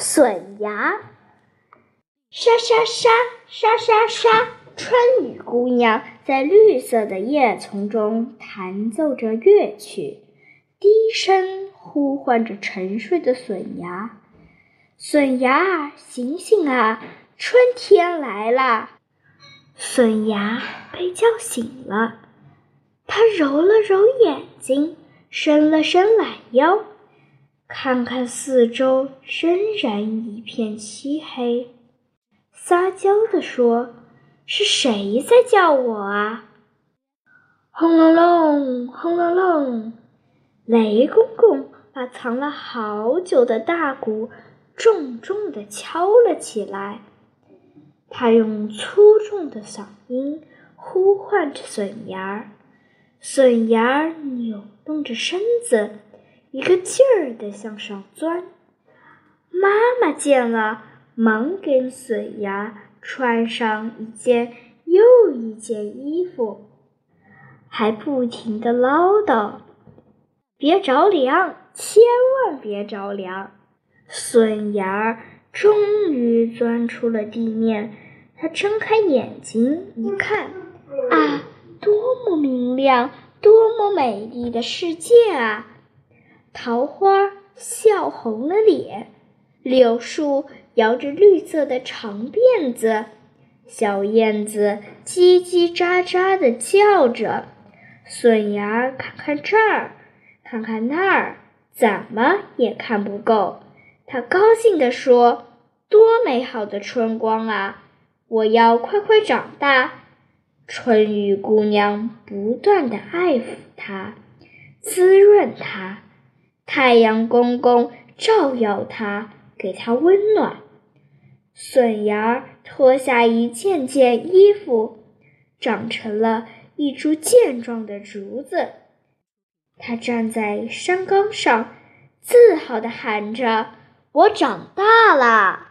笋芽，沙沙沙沙沙沙，春雨姑娘在绿色的叶丛中弹奏着乐曲，低声呼唤着沉睡的笋芽：“笋芽，醒醒啊，春天来了！”笋芽被叫醒了，它揉了揉眼睛，伸了伸懒腰。看看四周，仍然一片漆黑。撒娇地说：“是谁在叫我啊？”轰隆隆，轰隆隆，雷公公把藏了好久的大鼓重重地敲了起来。他用粗重的嗓音呼唤着笋芽儿，笋芽儿扭动着身子。一个劲儿地向上钻，妈妈见了，忙给笋芽穿上一件又一件衣服，还不停地唠叨：“别着凉，千万别着凉。”笋芽终于钻出了地面，它睁开眼睛一看，啊，多么明亮，多么美丽的世界啊！桃花笑红了脸，柳树摇着绿色的长辫子，小燕子叽叽喳喳地叫着。笋芽看看这儿，看看那儿，怎么也看不够。他高兴地说：“多美好的春光啊！我要快快长大。”春雨姑娘不断地爱抚它，滋润它。太阳公公照耀它，给它温暖。笋芽儿脱下一件件衣服，长成了一株健壮的竹子。它站在山岗上，自豪地喊着：“我长大了。”